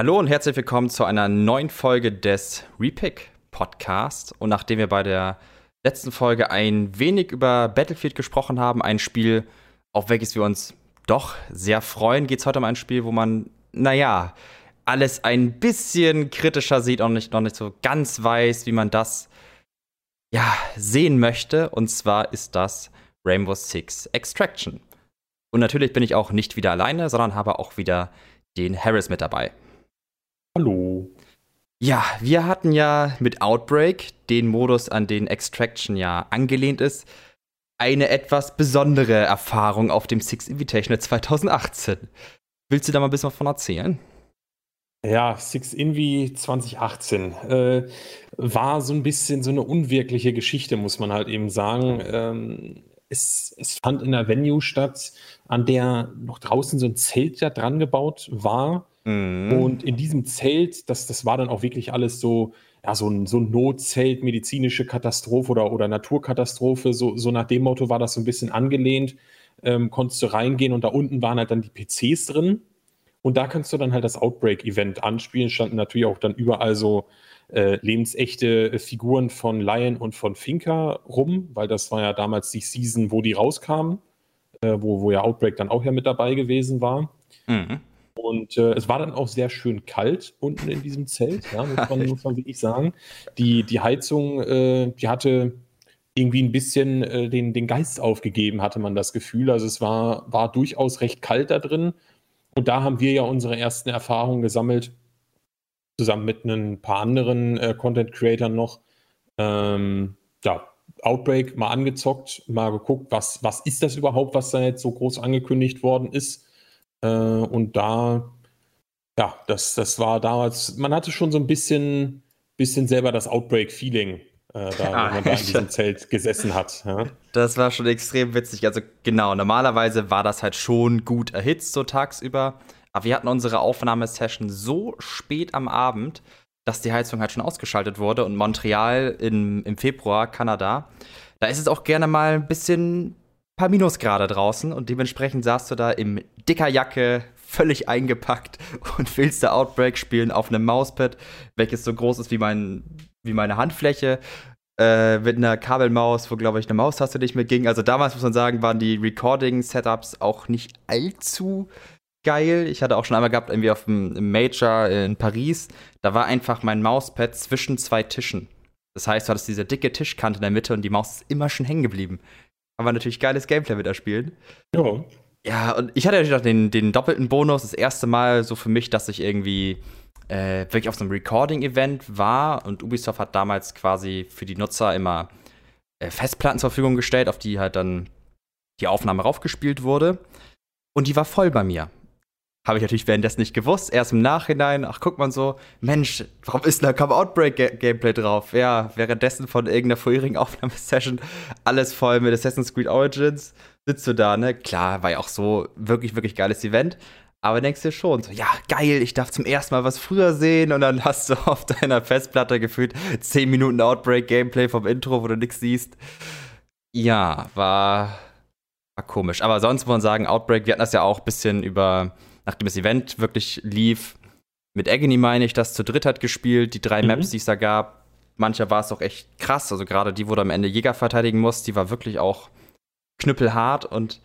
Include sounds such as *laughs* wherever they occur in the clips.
Hallo und herzlich willkommen zu einer neuen Folge des Repick Podcast. Und nachdem wir bei der letzten Folge ein wenig über Battlefield gesprochen haben, ein Spiel, auf welches wir uns doch sehr freuen, geht es heute um ein Spiel, wo man, naja, alles ein bisschen kritischer sieht und nicht, noch nicht so ganz weiß, wie man das ja, sehen möchte. Und zwar ist das Rainbow Six Extraction. Und natürlich bin ich auch nicht wieder alleine, sondern habe auch wieder den Harris mit dabei. Hallo. Ja, wir hatten ja mit Outbreak, den Modus, an den Extraction ja angelehnt ist, eine etwas besondere Erfahrung auf dem Six Invitational 2018. Willst du da mal ein bisschen was von erzählen? Ja, Six Invi 2018 äh, war so ein bisschen so eine unwirkliche Geschichte, muss man halt eben sagen. Ähm, es, es, fand in einer Venue statt, an der noch draußen so ein Zelt da dran gebaut war. Mhm. Und in diesem Zelt, das, das war dann auch wirklich alles so, ja, so ein, so ein Notzelt, medizinische Katastrophe oder, oder Naturkatastrophe, so, so nach dem Motto war das so ein bisschen angelehnt. Ähm, konntest du reingehen und da unten waren halt dann die PCs drin. Und da kannst du dann halt das Outbreak-Event anspielen. Standen natürlich auch dann überall so äh, lebensechte Figuren von Lion und von Finca rum, weil das war ja damals die Season, wo die rauskamen, äh, wo, wo ja Outbreak dann auch ja mit dabei gewesen war. Mhm. Und äh, es war dann auch sehr schön kalt unten in diesem Zelt, ja, muss, *laughs* man, muss man wirklich sagen. Die, die Heizung, äh, die hatte irgendwie ein bisschen äh, den, den Geist aufgegeben, hatte man das Gefühl. Also es war, war durchaus recht kalt da drin. Und da haben wir ja unsere ersten Erfahrungen gesammelt, zusammen mit ein paar anderen äh, Content Creatern noch. Ähm, ja, Outbreak mal angezockt, mal geguckt, was, was ist das überhaupt, was da jetzt so groß angekündigt worden ist. Äh, und da, ja, das, das war damals, man hatte schon so ein bisschen, bisschen selber das Outbreak-Feeling, äh, da, wenn man da in diesem Zelt gesessen hat. Ja. Das war schon extrem witzig. Also genau, normalerweise war das halt schon gut erhitzt so tagsüber. Aber wir hatten unsere Aufnahmesession so spät am Abend, dass die Heizung halt schon ausgeschaltet wurde. Und Montreal in, im Februar, Kanada, da ist es auch gerne mal ein bisschen paar Minusgrade draußen. Und dementsprechend saßt du da im dicker Jacke, völlig eingepackt *laughs* und willst da Outbreak spielen auf einem Mauspad, welches so groß ist wie, mein, wie meine Handfläche. Äh, mit einer Kabelmaus, wo, glaube ich, eine Maustaste nicht mehr ging. Also damals, muss man sagen, waren die Recording-Setups auch nicht allzu geil. Ich hatte auch schon einmal gehabt, irgendwie auf dem Major in Paris, da war einfach mein Mauspad zwischen zwei Tischen. Das heißt, du hattest diese dicke Tischkante in der Mitte und die Maus ist immer schon hängen geblieben. Aber natürlich geiles Gameplay mit erspielen. Ja. Ja, und ich hatte natürlich auch den, den doppelten Bonus, das erste Mal so für mich, dass ich irgendwie äh, wirklich auf so einem Recording-Event war und Ubisoft hat damals quasi für die Nutzer immer äh, Festplatten zur Verfügung gestellt, auf die halt dann die Aufnahme raufgespielt wurde. Und die war voll bei mir. Habe ich natürlich währenddessen nicht gewusst. Erst im Nachhinein, ach, guck mal so, Mensch, warum ist da kaum Outbreak-Gameplay drauf? Ja, währenddessen von irgendeiner vorherigen *laughs* Aufnahmesession alles voll mit Assassin's Creed Origins. Sitzt du da, ne? Klar, war ja auch so wirklich, wirklich geiles Event. Aber denkst dir schon, so, ja, geil, ich darf zum ersten Mal was früher sehen und dann *laughs* hast du auf deiner Festplatte gefühlt 10 Minuten Outbreak-Gameplay vom Intro, wo du nichts siehst. Ja, war, war komisch. Aber sonst muss man sagen, Outbreak, wir hatten das ja auch ein bisschen über nachdem das Event wirklich lief, mit Agony meine ich, das zu dritt hat gespielt, die drei mhm. Maps, die es da gab. Mancher war es auch echt krass, also gerade die, wo du am Ende Jäger verteidigen musst, die war wirklich auch knüppelhart und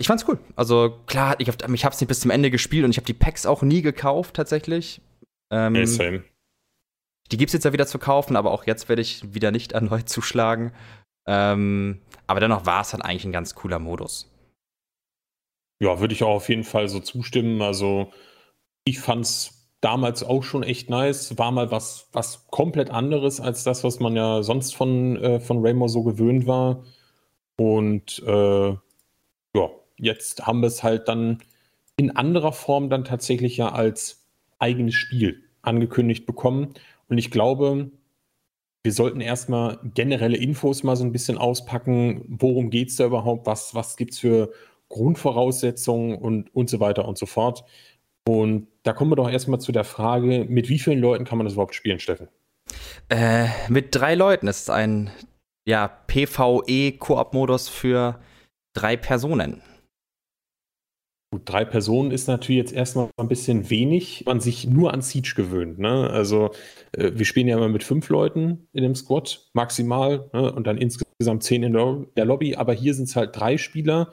ich fand's cool. Also klar, ich, hab, ich hab's nicht bis zum Ende gespielt und ich habe die Packs auch nie gekauft tatsächlich. Ähm, yeah, same. Die gibt's jetzt ja wieder zu kaufen, aber auch jetzt werde ich wieder nicht *laughs* erneut zuschlagen. Ähm, aber dennoch war es dann eigentlich ein ganz cooler Modus. Ja, würde ich auch auf jeden Fall so zustimmen. Also ich fand es damals auch schon echt nice. War mal was, was komplett anderes als das, was man ja sonst von, äh, von Rainbow so gewöhnt war. Und äh, ja, jetzt haben wir es halt dann in anderer Form dann tatsächlich ja als eigenes Spiel angekündigt bekommen. Und ich glaube, wir sollten erstmal generelle Infos mal so ein bisschen auspacken. Worum geht es da überhaupt? Was, was gibt es für Grundvoraussetzungen und, und so weiter und so fort. Und da kommen wir doch erstmal zu der Frage, mit wie vielen Leuten kann man das überhaupt spielen, Steffen? Äh, mit drei Leuten. Es ist ein ja, PvE-Koop-Modus für drei Personen. Gut, drei Personen ist natürlich jetzt erstmal ein bisschen wenig, man sich nur an Siege gewöhnt. Ne? Also äh, wir spielen ja immer mit fünf Leuten in dem Squad maximal ne? und dann insgesamt zehn in der Lobby, aber hier sind es halt drei Spieler.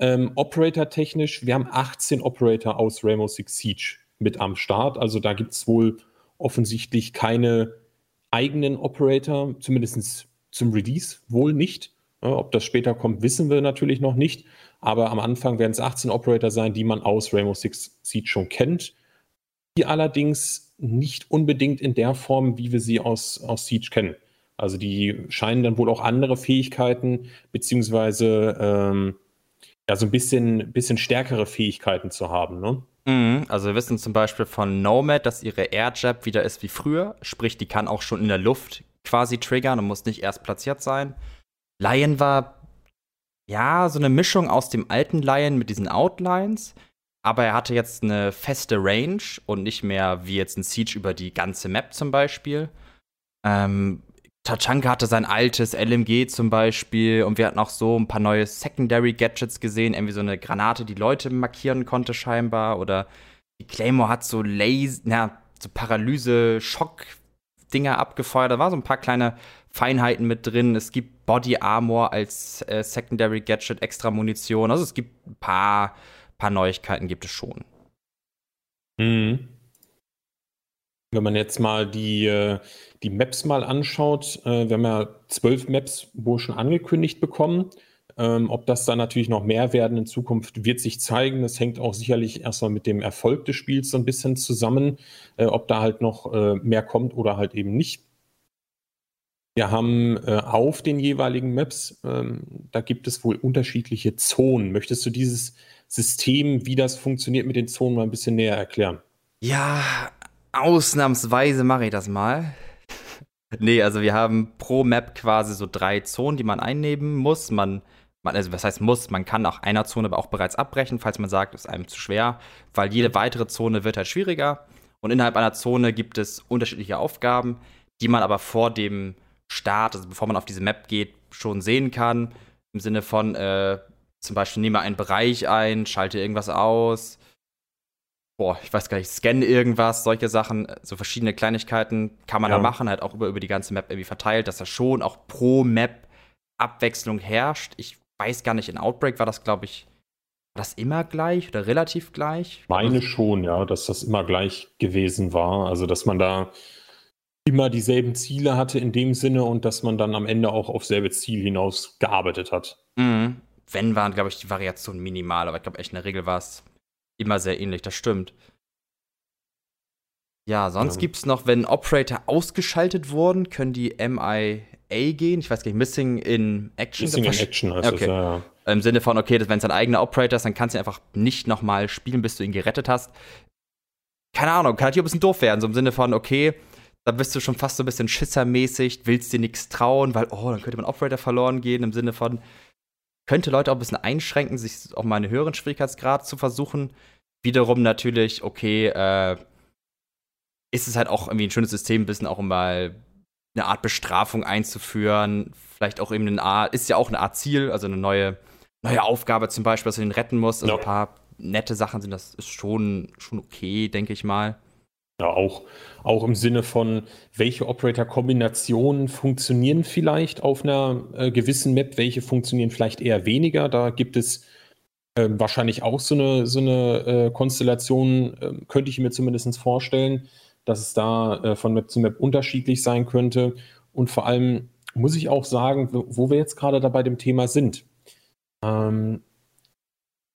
Ähm, Operator-technisch, wir haben 18 Operator aus Rainbow Six Siege mit am Start. Also da gibt es wohl offensichtlich keine eigenen Operator, zumindest zum Release wohl nicht. Ob das später kommt, wissen wir natürlich noch nicht. Aber am Anfang werden es 18 Operator sein, die man aus Rainbow Six Siege schon kennt. Die allerdings nicht unbedingt in der Form, wie wir sie aus, aus Siege kennen. Also die scheinen dann wohl auch andere Fähigkeiten, beziehungsweise ähm, ja, so ein bisschen, bisschen stärkere Fähigkeiten zu haben. Ne? Mhm, also wir wissen zum Beispiel von Nomad, dass ihre Airjab wieder ist wie früher. Sprich, die kann auch schon in der Luft quasi triggern und muss nicht erst platziert sein. Lion war ja, so eine Mischung aus dem alten Lion mit diesen Outlines, aber er hatte jetzt eine feste Range und nicht mehr wie jetzt ein Siege über die ganze Map zum Beispiel. Ähm, Tachanka hatte sein altes LMG zum Beispiel und wir hatten auch so ein paar neue Secondary Gadgets gesehen, irgendwie so eine Granate, die Leute markieren konnte scheinbar oder die Claymore hat so Laser, na, so Paralyse-Schock-Dinger abgefeuert. Da war so ein paar kleine Feinheiten mit drin. Es gibt Body Armor als äh, Secondary Gadget, extra Munition. Also es gibt ein paar, paar Neuigkeiten gibt es schon. Mhm. Wenn man jetzt mal die, äh, die Maps mal anschaut, äh, wir haben ja zwölf Maps wohl schon angekündigt bekommen. Ähm, ob das dann natürlich noch mehr werden in Zukunft, wird sich zeigen. Das hängt auch sicherlich erstmal mit dem Erfolg des Spiels so ein bisschen zusammen, äh, ob da halt noch mehr kommt oder halt eben nicht. Wir haben auf den jeweiligen Maps, ähm, da gibt es wohl unterschiedliche Zonen. Möchtest du dieses System, wie das funktioniert mit den Zonen, mal ein bisschen näher erklären? Ja, ausnahmsweise mache ich das mal. nee, also wir haben pro Map quasi so drei Zonen, die man einnehmen muss. Man, man, also was heißt muss, man kann auch einer Zone aber auch bereits abbrechen, falls man sagt, es ist einem zu schwer, weil jede weitere Zone wird halt schwieriger. Und innerhalb einer Zone gibt es unterschiedliche Aufgaben, die man aber vor dem Start, also bevor man auf diese Map geht, schon sehen kann. Im Sinne von, äh, zum Beispiel nehme einen Bereich ein, schalte irgendwas aus. Boah, ich weiß gar nicht, scanne irgendwas, solche Sachen, so verschiedene Kleinigkeiten kann man ja. da machen, halt auch über, über die ganze Map irgendwie verteilt, dass da schon auch pro Map Abwechslung herrscht. Ich weiß gar nicht, in Outbreak war das, glaube ich, war das immer gleich oder relativ gleich? Meine schon, ja, dass das immer gleich gewesen war. Also, dass man da immer dieselben Ziele hatte in dem Sinne und dass man dann am Ende auch auf selbe Ziel hinaus gearbeitet hat. Mhm. Wenn waren, glaube ich, die Variationen minimal, aber ich glaube echt in der Regel war es immer sehr ähnlich, das stimmt. Ja, sonst ja. gibt es noch, wenn Operator ausgeschaltet wurden, können die MIA gehen. Ich weiß gar nicht, Missing in Action. Missing in Action heißt okay. es, ja, ja. Im Sinne von, okay, wenn es ein eigener Operator ist, dann kannst du ihn einfach nicht nochmal spielen, bis du ihn gerettet hast. Keine Ahnung, kann natürlich ein bisschen doof werden. So im Sinne von, okay, da bist du schon fast so ein bisschen schissermäßig, willst dir nichts trauen, weil, oh, dann könnte man Operator verloren gehen, im Sinne von, könnte Leute auch ein bisschen einschränken, sich auch mal einen höheren Schwierigkeitsgrad zu versuchen. Wiederum natürlich, okay, äh, ist es halt auch irgendwie ein schönes System, ein bisschen auch mal eine Art Bestrafung einzuführen. Vielleicht auch eben eine Art, ist ja auch eine Art Ziel, also eine neue, neue Aufgabe zum Beispiel, dass du den retten musst. Also ja. ein paar nette Sachen sind, das ist schon, schon okay, denke ich mal. Ja, auch, auch im Sinne von, welche Operator-Kombinationen funktionieren vielleicht auf einer äh, gewissen Map, welche funktionieren vielleicht eher weniger. Da gibt es äh, wahrscheinlich auch so eine, so eine äh, Konstellation, ähm, könnte ich mir zumindest vorstellen, dass es da äh, von Map zu Map unterschiedlich sein könnte. Und vor allem muss ich auch sagen, wo wir jetzt gerade da bei dem Thema sind. Ähm,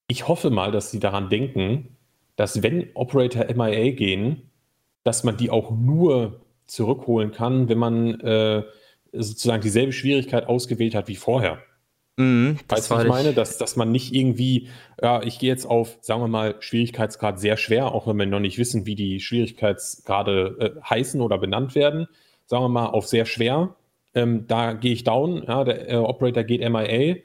ich hoffe mal, dass Sie daran denken, dass wenn Operator MIA gehen, dass man die auch nur zurückholen kann, wenn man äh, sozusagen dieselbe Schwierigkeit ausgewählt hat wie vorher. Mhm, weißt du, was ich meine? Dass, dass man nicht irgendwie, ja, ich gehe jetzt auf, sagen wir mal, Schwierigkeitsgrad sehr schwer, auch wenn wir noch nicht wissen, wie die Schwierigkeitsgrade äh, heißen oder benannt werden. Sagen wir mal auf sehr schwer. Ähm, da gehe ich down, ja, der äh, Operator geht MIA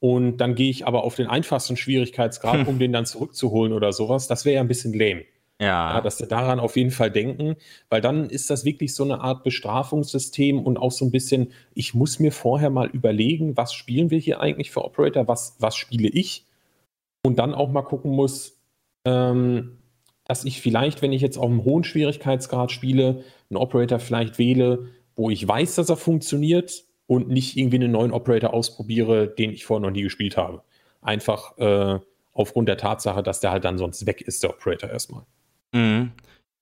und dann gehe ich aber auf den einfachsten Schwierigkeitsgrad, hm. um den dann zurückzuholen oder sowas. Das wäre ja ein bisschen lame. Ja. ja. Dass sie daran auf jeden Fall denken, weil dann ist das wirklich so eine Art Bestrafungssystem und auch so ein bisschen, ich muss mir vorher mal überlegen, was spielen wir hier eigentlich für Operator, was, was spiele ich? und dann auch mal gucken muss, ähm, dass ich vielleicht, wenn ich jetzt auf einem hohen Schwierigkeitsgrad spiele, einen Operator vielleicht wähle, wo ich weiß, dass er funktioniert und nicht irgendwie einen neuen Operator ausprobiere, den ich vorher noch nie gespielt habe. Einfach äh, aufgrund der Tatsache, dass der halt dann sonst weg ist, der Operator erstmal. Mhm.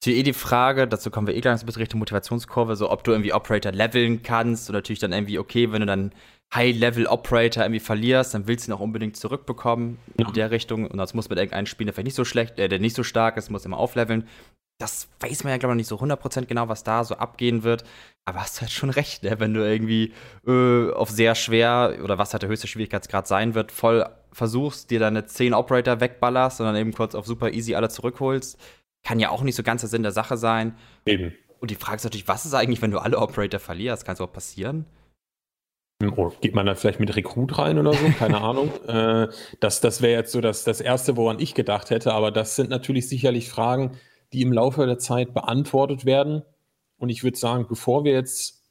Ist eh die Frage, dazu kommen wir eh gleich ein bisschen Richtung Motivationskurve, so ob du irgendwie Operator leveln kannst und natürlich dann irgendwie, okay, wenn du dann High-Level-Operator irgendwie verlierst, dann willst du ihn auch unbedingt zurückbekommen ja. in der Richtung. Und das muss mit irgendeinem Spieler der vielleicht nicht so schlecht, äh, der nicht so stark ist, muss immer aufleveln. Das weiß man ja, glaube ich, nicht so 100% genau, was da so abgehen wird. Aber hast du halt schon recht, ne? wenn du irgendwie äh, auf sehr schwer oder was halt der höchste Schwierigkeitsgrad sein wird, voll versuchst, dir deine 10 Operator wegballerst und dann eben kurz auf super easy alle zurückholst kann ja auch nicht so ganz der Sinn der Sache sein. Eben. Und die Frage ist natürlich, was ist eigentlich, wenn du alle Operator verlierst? Kann es auch passieren? Oh, geht man da vielleicht mit Rekrut rein oder so? Keine *laughs* Ahnung. Äh, das das wäre jetzt so das, das Erste, woran ich gedacht hätte. Aber das sind natürlich sicherlich Fragen, die im Laufe der Zeit beantwortet werden. Und ich würde sagen, bevor wir jetzt,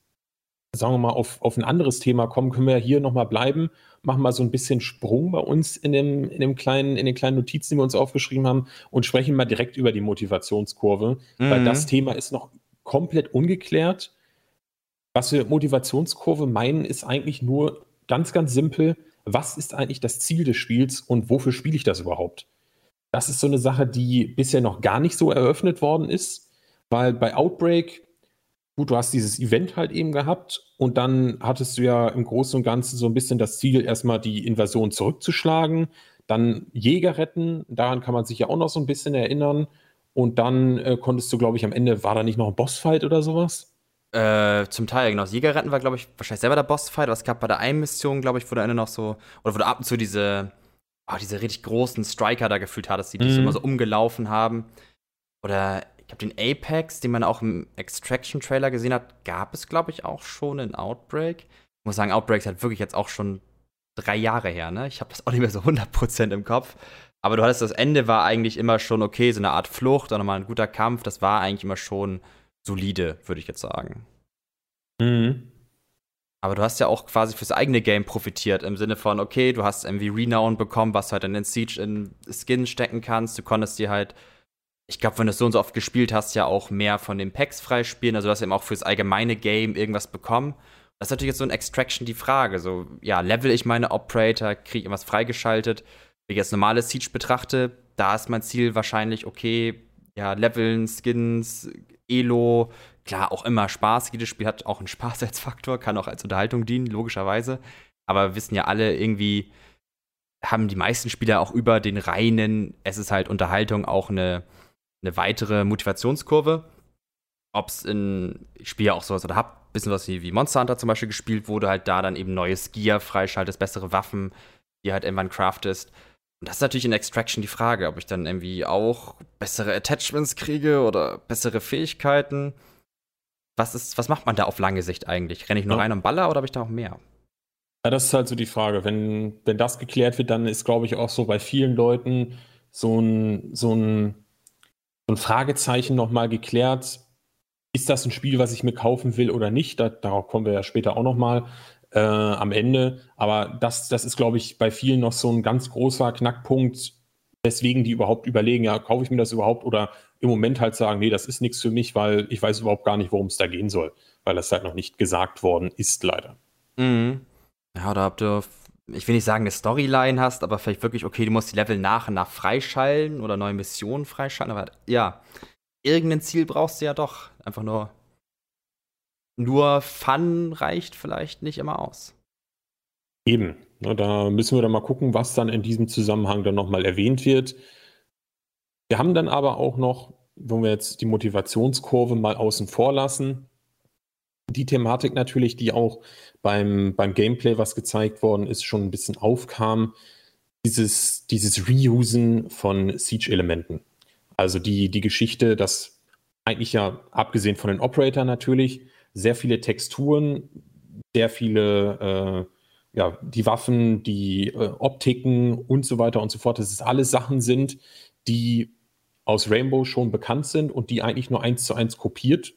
sagen wir mal, auf, auf ein anderes Thema kommen, können wir hier nochmal bleiben machen mal so ein bisschen Sprung bei uns in, dem, in, dem kleinen, in den kleinen Notizen, die wir uns aufgeschrieben haben und sprechen mal direkt über die Motivationskurve, mhm. weil das Thema ist noch komplett ungeklärt. Was wir Motivationskurve meinen, ist eigentlich nur ganz, ganz simpel, was ist eigentlich das Ziel des Spiels und wofür spiele ich das überhaupt? Das ist so eine Sache, die bisher noch gar nicht so eröffnet worden ist, weil bei Outbreak gut, du hast dieses Event halt eben gehabt und dann hattest du ja im Großen und Ganzen so ein bisschen das Ziel, erstmal die Invasion zurückzuschlagen, dann Jäger retten, daran kann man sich ja auch noch so ein bisschen erinnern. Und dann äh, konntest du, glaube ich, am Ende, war da nicht noch ein Bossfight oder sowas? Äh, zum Teil, genau. Jäger retten war, glaube ich, wahrscheinlich selber der Bossfight, aber es gab bei der einen Mission, glaube ich, wo du Ende noch so, oder wo du ab und zu diese, oh, diese richtig großen Striker da gefühlt hattest, die dich so immer so umgelaufen haben. Oder ich glaube, den Apex, den man auch im Extraction-Trailer gesehen hat, gab es, glaube ich, auch schon in Outbreak. Ich muss sagen, Outbreak ist halt wirklich jetzt auch schon drei Jahre her, ne? Ich habe das auch nicht mehr so 100% im Kopf. Aber du hattest das Ende war eigentlich immer schon okay, so eine Art Flucht oder nochmal ein guter Kampf. Das war eigentlich immer schon solide, würde ich jetzt sagen. Mhm. Aber du hast ja auch quasi fürs eigene Game profitiert, im Sinne von, okay, du hast irgendwie Renown bekommen, was du halt in den Siege in Skin stecken kannst. Du konntest dir halt ich glaube, wenn du es so und so oft gespielt hast, ja auch mehr von den Packs freispielen, also dass eben auch fürs allgemeine Game irgendwas bekommen. Das ist natürlich jetzt so ein Extraction die Frage. So, ja, level ich meine Operator, kriege ich irgendwas freigeschaltet. Wenn ich jetzt normales Siege betrachte, da ist mein Ziel wahrscheinlich, okay, ja, leveln, Skins, Elo, klar, auch immer Spaß. Jedes Spiel hat auch einen *laughs* Spaß als Faktor, kann auch als Unterhaltung dienen, logischerweise. Aber wir wissen ja alle irgendwie, haben die meisten Spieler auch über den reinen, es ist halt Unterhaltung, auch eine eine weitere Motivationskurve. Ob es in, ich spiele ja auch sowas oder hab ein bisschen was wie, wie Monster Hunter zum Beispiel gespielt, wo du halt da dann eben neues Gear freischaltest, bessere Waffen, die halt irgendwann craftest. Und das ist natürlich in Extraction die Frage, ob ich dann irgendwie auch bessere Attachments kriege oder bessere Fähigkeiten. Was, ist, was macht man da auf lange Sicht eigentlich? Renne ich nur ja. rein und baller oder habe ich da auch mehr? Ja, das ist halt so die Frage. Wenn, wenn das geklärt wird, dann ist, glaube ich, auch so bei vielen Leuten so ein, so ein ein Fragezeichen nochmal geklärt. Ist das ein Spiel, was ich mir kaufen will oder nicht? Da, darauf kommen wir ja später auch nochmal äh, am Ende. Aber das, das ist, glaube ich, bei vielen noch so ein ganz großer Knackpunkt, weswegen die überhaupt überlegen, ja, kaufe ich mir das überhaupt oder im Moment halt sagen, nee, das ist nichts für mich, weil ich weiß überhaupt gar nicht, worum es da gehen soll, weil das halt noch nicht gesagt worden ist, leider. Mhm. Ja, oder habt ihr ich will nicht sagen, eine Storyline hast, aber vielleicht wirklich, okay, du musst die Level nach und nach freischalten oder neue Missionen freischalten. Aber ja, irgendein Ziel brauchst du ja doch. Einfach nur. Nur Fun reicht vielleicht nicht immer aus. Eben. Na, da müssen wir dann mal gucken, was dann in diesem Zusammenhang dann nochmal erwähnt wird. Wir haben dann aber auch noch, wenn wir jetzt die Motivationskurve mal außen vor lassen, die Thematik natürlich, die auch beim, beim Gameplay, was gezeigt worden ist, schon ein bisschen aufkam, dieses, dieses Reusen von Siege-Elementen. Also die, die Geschichte, dass eigentlich ja, abgesehen von den Operator natürlich, sehr viele Texturen, sehr viele, äh, ja, die Waffen, die äh, Optiken und so weiter und so fort, dass es alles Sachen sind, die aus Rainbow schon bekannt sind und die eigentlich nur eins zu eins kopiert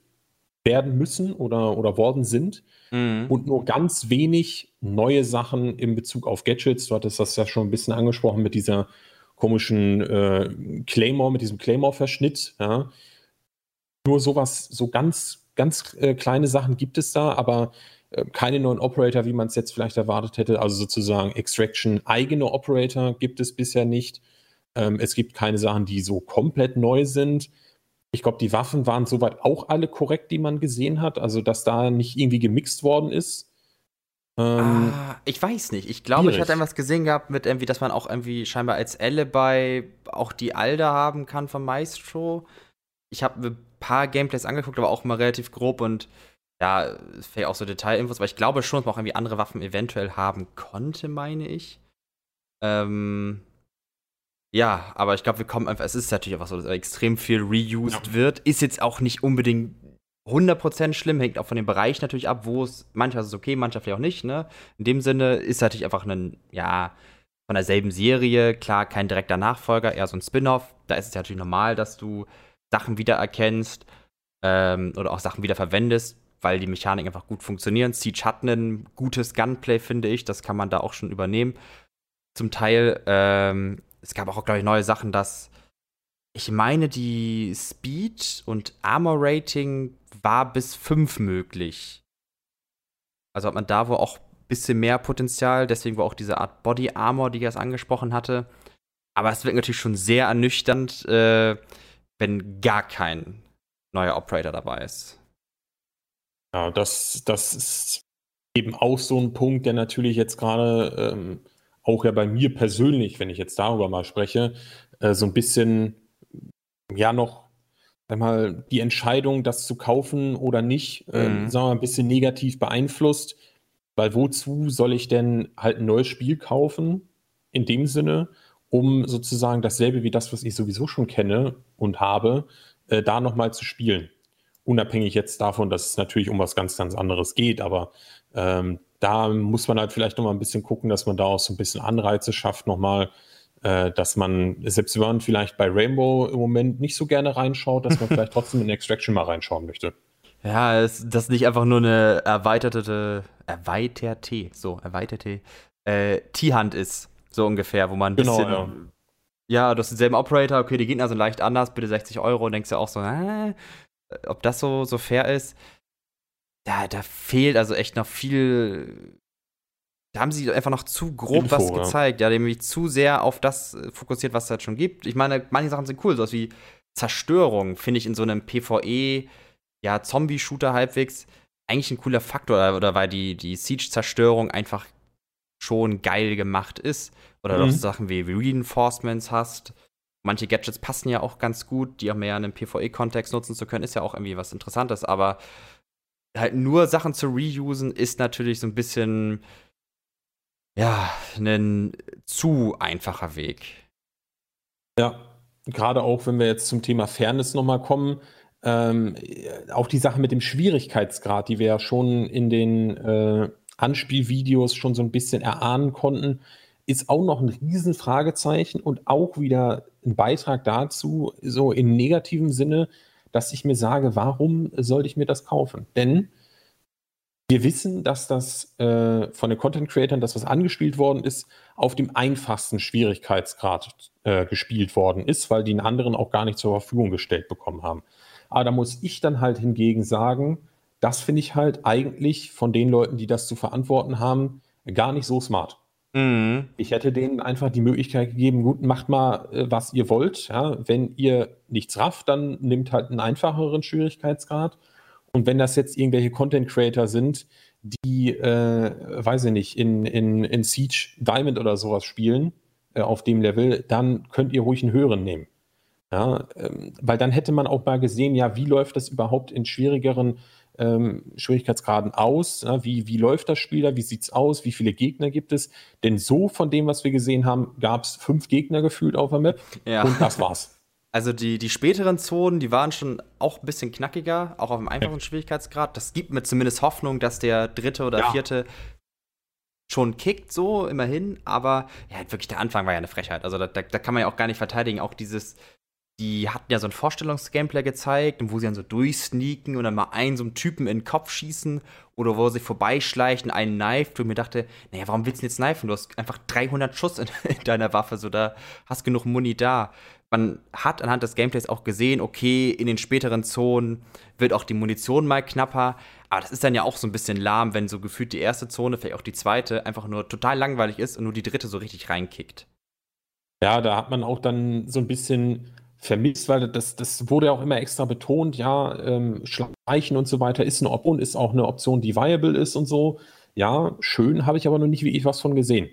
werden müssen oder, oder worden sind mhm. und nur ganz wenig neue Sachen in Bezug auf Gadgets. Du hattest das ja schon ein bisschen angesprochen mit dieser komischen äh, Claymore, mit diesem Claymore-Verschnitt. Ja. Nur sowas, so ganz, ganz äh, kleine Sachen gibt es da, aber äh, keine neuen Operator, wie man es jetzt vielleicht erwartet hätte. Also sozusagen Extraction eigene Operator gibt es bisher nicht. Ähm, es gibt keine Sachen, die so komplett neu sind. Ich glaube, die Waffen waren soweit auch alle korrekt, die man gesehen hat. Also, dass da nicht irgendwie gemixt worden ist. Ähm, ah, ich weiß nicht. Ich glaube, ich hatte etwas gesehen gehabt mit irgendwie, dass man auch irgendwie scheinbar als Alibi auch die Alda haben kann vom Maestro. Ich habe ein paar Gameplays angeguckt, aber auch mal relativ grob und ja, vielleicht auch so Detailinfos, aber ich glaube schon, dass man auch irgendwie andere Waffen eventuell haben konnte, meine ich. Ähm, ja, aber ich glaube, wir kommen einfach, es ist natürlich einfach so, dass extrem viel reused ja. wird. Ist jetzt auch nicht unbedingt 100% schlimm, hängt auch von dem Bereich natürlich ab, wo es, manchmal ist es okay, manchmal vielleicht auch nicht, ne? In dem Sinne ist natürlich einfach ein, ja, von derselben Serie, klar, kein direkter Nachfolger, eher so ein Spin-off. Da ist es ja natürlich normal, dass du Sachen wiedererkennst ähm, oder auch Sachen wiederverwendest, weil die Mechaniken einfach gut funktionieren. Siege hat ein gutes Gunplay, finde ich, das kann man da auch schon übernehmen. Zum Teil ähm, es gab auch, glaube ich, neue Sachen, dass ich meine, die Speed und Armor Rating war bis 5 möglich. Also hat man da wohl auch ein bisschen mehr Potenzial, deswegen war auch diese Art Body Armor, die ich erst angesprochen hatte. Aber es wird natürlich schon sehr ernüchternd, äh, wenn gar kein neuer Operator dabei ist. Ja, das, das ist eben auch so ein Punkt, der natürlich jetzt gerade ähm, auch ja bei mir persönlich, wenn ich jetzt darüber mal spreche, äh, so ein bisschen, ja, noch einmal die Entscheidung, das zu kaufen oder nicht, äh, mhm. sagen wir mal, ein bisschen negativ beeinflusst. Weil wozu soll ich denn halt ein neues Spiel kaufen, in dem Sinne, um sozusagen dasselbe wie das, was ich sowieso schon kenne und habe, äh, da nochmal zu spielen? Unabhängig jetzt davon, dass es natürlich um was ganz, ganz anderes geht, aber ähm, da muss man halt vielleicht noch mal ein bisschen gucken, dass man da auch so ein bisschen Anreize schafft nochmal, äh, dass man, selbst wenn man vielleicht bei Rainbow im Moment nicht so gerne reinschaut, dass man *laughs* vielleicht trotzdem in Extraction mal reinschauen möchte. Ja, es, das nicht einfach nur eine erweiterte, erweiterte, so, erweiterte äh, T-Hand ist, so ungefähr, wo man ein genau, bisschen, ja. ja, du hast denselben Operator, okay, die Gegner sind leicht anders, bitte 60 Euro, und denkst du auch so, äh, ob das so, so fair ist da, da fehlt also echt noch viel. Da haben sie einfach noch zu grob Info, was gezeigt, ja, nämlich zu sehr auf das äh, fokussiert, was es halt schon gibt. Ich meine, manche Sachen sind cool, sowas wie Zerstörung, finde ich in so einem PvE, ja, Zombie-Shooter halbwegs eigentlich ein cooler Faktor, oder, oder weil die, die Siege-Zerstörung einfach schon geil gemacht ist. Oder mhm. du Sachen wie Reinforcements hast. Manche Gadgets passen ja auch ganz gut, die auch mehr in einem PvE-Kontext nutzen zu können, ist ja auch irgendwie was Interessantes, aber halt nur Sachen zu reusen, ist natürlich so ein bisschen, ja, ein zu einfacher Weg. Ja, gerade auch, wenn wir jetzt zum Thema Fairness nochmal kommen, ähm, auch die Sache mit dem Schwierigkeitsgrad, die wir ja schon in den äh, Anspielvideos schon so ein bisschen erahnen konnten, ist auch noch ein Riesenfragezeichen und auch wieder ein Beitrag dazu, so im negativen Sinne, dass ich mir sage, warum sollte ich mir das kaufen? Denn wir wissen, dass das äh, von den Content Creators, das was angespielt worden ist, auf dem einfachsten Schwierigkeitsgrad äh, gespielt worden ist, weil die einen anderen auch gar nicht zur Verfügung gestellt bekommen haben. Aber da muss ich dann halt hingegen sagen, das finde ich halt eigentlich von den Leuten, die das zu verantworten haben, gar nicht so smart. Mhm. Ich hätte denen einfach die Möglichkeit gegeben, gut, macht mal, äh, was ihr wollt. Ja? Wenn ihr nichts rafft, dann nimmt halt einen einfacheren Schwierigkeitsgrad. Und wenn das jetzt irgendwelche Content Creator sind, die, äh, weiß ich nicht, in, in, in Siege Diamond oder sowas spielen, äh, auf dem Level, dann könnt ihr ruhig einen höheren nehmen. Ja, ähm, weil dann hätte man auch mal gesehen, ja, wie läuft das überhaupt in schwierigeren ähm, Schwierigkeitsgraden aus? Ja, wie, wie läuft das Spiel da? Wie sieht es aus? Wie viele Gegner gibt es? Denn so von dem, was wir gesehen haben, gab es fünf Gegner gefühlt auf der Map ja. und das war's. *laughs* Also die, die späteren Zonen, die waren schon auch ein bisschen knackiger, auch auf einem einfachen ja. Schwierigkeitsgrad. Das gibt mir zumindest Hoffnung, dass der dritte oder ja. vierte schon kickt, so immerhin. Aber ja, wirklich der Anfang war ja eine Frechheit. Also da, da, da kann man ja auch gar nicht verteidigen. Auch dieses die hatten ja so ein Vorstellungsgameplay gezeigt, wo sie dann so durchsneaken und dann mal einen so einen Typen in den Kopf schießen oder wo sie vorbeischleichen, einen knife. Und mir dachte, naja, warum willst du jetzt knifen? Du hast einfach 300 Schuss in, *laughs* in deiner Waffe, so da hast genug Muni da. Man hat anhand des Gameplays auch gesehen, okay, in den späteren Zonen wird auch die Munition mal knapper. Aber das ist dann ja auch so ein bisschen lahm, wenn so gefühlt die erste Zone, vielleicht auch die zweite, einfach nur total langweilig ist und nur die dritte so richtig reinkickt. Ja, da hat man auch dann so ein bisschen vermisst, weil das, das wurde ja auch immer extra betont, ja, ähm, Schleichen und so weiter ist eine Option, ist auch eine Option, die viable ist und so. Ja, schön, habe ich aber noch nicht wirklich was von gesehen.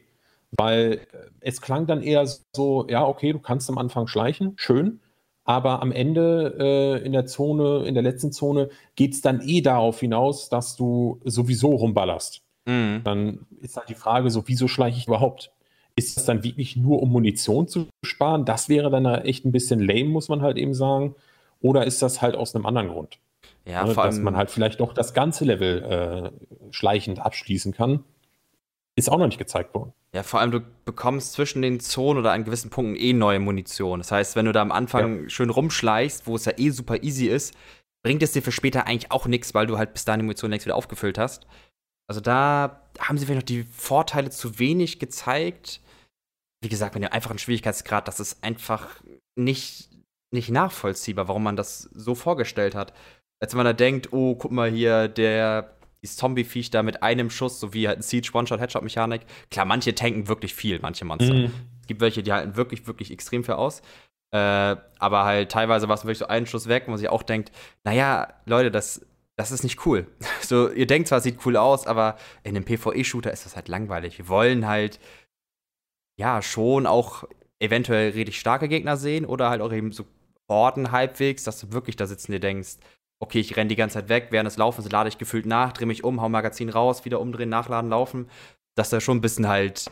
Weil äh, es klang dann eher so, ja, okay, du kannst am Anfang schleichen, schön, aber am Ende äh, in der Zone, in der letzten Zone, geht es dann eh darauf hinaus, dass du sowieso rumballerst. Mhm. Dann ist halt die Frage so, wieso schleiche ich überhaupt? Ist das dann wirklich nur, um Munition zu sparen? Das wäre dann echt ein bisschen lame, muss man halt eben sagen. Oder ist das halt aus einem anderen Grund? Ja, ne, vor allem, dass man halt vielleicht doch das ganze Level äh, schleichend abschließen kann. Ist auch noch nicht gezeigt worden. Ja, vor allem du bekommst zwischen den Zonen oder an gewissen Punkten eh neue Munition. Das heißt, wenn du da am Anfang ja. schön rumschleichst, wo es ja eh super easy ist, bringt es dir für später eigentlich auch nichts, weil du halt bis dahin die Munition längst wieder aufgefüllt hast. Also da haben sie vielleicht noch die Vorteile zu wenig gezeigt wie gesagt, mit dem einfachen Schwierigkeitsgrad, das ist einfach nicht, nicht nachvollziehbar, warum man das so vorgestellt hat. Als wenn man da denkt, oh, guck mal hier, der dieses Zombie-Viech da mit einem Schuss, so wie halt ein Siege One-Shot-Headshot-Mechanik. Klar, manche tanken wirklich viel, manche Monster. Mhm. Es gibt welche, die halten wirklich, wirklich extrem viel aus. Äh, aber halt teilweise war es wirklich so ein Schuss weg, wo man sich auch denkt, naja, Leute, das, das ist nicht cool. *laughs* so, ihr denkt zwar, es sieht cool aus, aber in einem PvE-Shooter ist das halt langweilig. Wir wollen halt ja, schon auch eventuell richtig starke Gegner sehen oder halt auch eben so Orden halbwegs, dass du wirklich da sitzen dir denkst, okay, ich renne die ganze Zeit weg, während des Laufens lade ich gefühlt nach, drehe mich um, hau Magazin raus, wieder umdrehen, nachladen, laufen. Dass da schon ein bisschen halt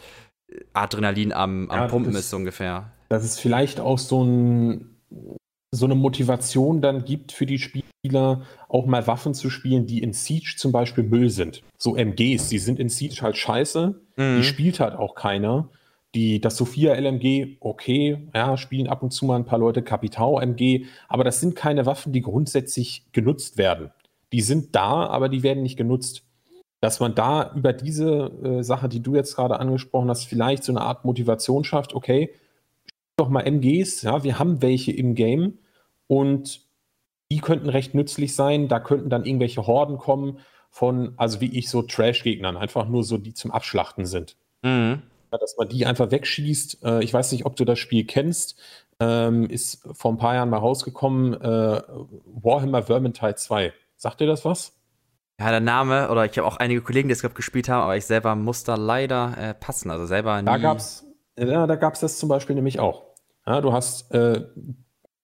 Adrenalin am, am ja, Pumpen das, ist, so ungefähr. Dass es vielleicht auch so, ein, so eine Motivation dann gibt für die Spieler, auch mal Waffen zu spielen, die in Siege zum Beispiel Müll sind. So MGs, die sind in Siege halt scheiße, mhm. die spielt halt auch keiner. Die, das Sophia LMG, okay, ja, spielen ab und zu mal ein paar Leute Capitao MG, aber das sind keine Waffen, die grundsätzlich genutzt werden. Die sind da, aber die werden nicht genutzt. Dass man da über diese äh, Sache, die du jetzt gerade angesprochen hast, vielleicht so eine Art Motivation schafft, okay, doch mal MGs, ja, wir haben welche im Game und die könnten recht nützlich sein. Da könnten dann irgendwelche Horden kommen von, also wie ich, so Trash-Gegnern, einfach nur so, die zum Abschlachten sind. Mhm dass man die einfach wegschießt. Äh, ich weiß nicht, ob du das Spiel kennst. Ähm, ist vor ein paar Jahren mal rausgekommen. Äh, Warhammer Vermintide 2. Sagt dir das was? Ja, der Name, oder ich habe auch einige Kollegen, die es gerade gespielt haben, aber ich selber muss da leider äh, passen. Also selber nie. Da gab's, ja, da gab es das zum Beispiel nämlich auch. Ja, du hast äh,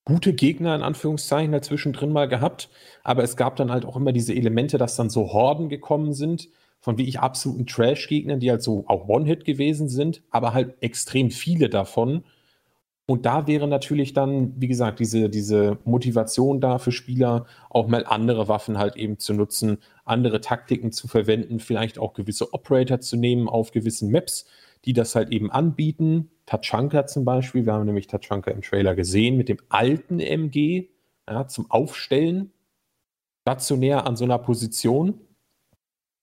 gute Gegner in Anführungszeichen dazwischen drin mal gehabt, aber es gab dann halt auch immer diese Elemente, dass dann so Horden gekommen sind, von wie ich absoluten Trash-Gegnern, die halt so auch One-Hit gewesen sind, aber halt extrem viele davon. Und da wäre natürlich dann, wie gesagt, diese, diese Motivation da für Spieler, auch mal andere Waffen halt eben zu nutzen, andere Taktiken zu verwenden, vielleicht auch gewisse Operator zu nehmen auf gewissen Maps, die das halt eben anbieten. Tachanka zum Beispiel, wir haben nämlich Tachanka im Trailer gesehen mit dem alten MG ja, zum Aufstellen, stationär an so einer Position.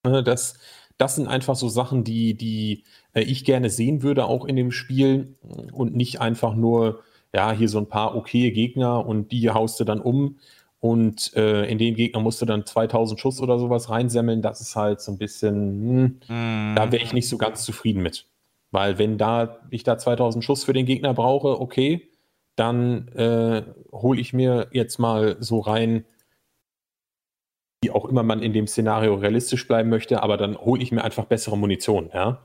Ne, das, das sind einfach so Sachen, die, die äh, ich gerne sehen würde, auch in dem Spiel und nicht einfach nur, ja, hier so ein paar okay Gegner und die haust du dann um und äh, in den Gegner musst du dann 2000 Schuss oder sowas reinsemmeln. Das ist halt so ein bisschen, hm, mm. da wäre ich nicht so ganz zufrieden mit. Weil wenn da ich da 2000 Schuss für den Gegner brauche, okay, dann äh, hole ich mir jetzt mal so rein wie auch immer man in dem Szenario realistisch bleiben möchte, aber dann hole ich mir einfach bessere Munition, ja.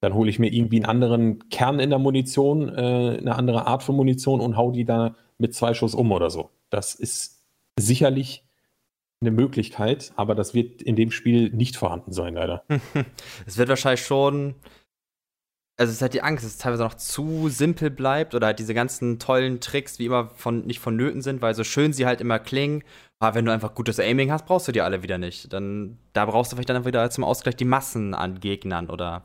Dann hole ich mir irgendwie einen anderen Kern in der Munition, äh, eine andere Art von Munition und hau die da mit zwei Schuss um oder so. Das ist sicherlich eine Möglichkeit, aber das wird in dem Spiel nicht vorhanden sein, leider. *laughs* es wird wahrscheinlich schon also es ist halt die Angst, dass es teilweise noch zu simpel bleibt oder halt diese ganzen tollen Tricks wie immer von, nicht vonnöten sind, weil so schön sie halt immer klingen, aber wenn du einfach gutes Aiming hast, brauchst du die alle wieder nicht. Dann, da brauchst du vielleicht dann wieder zum Ausgleich die Massen an Gegnern oder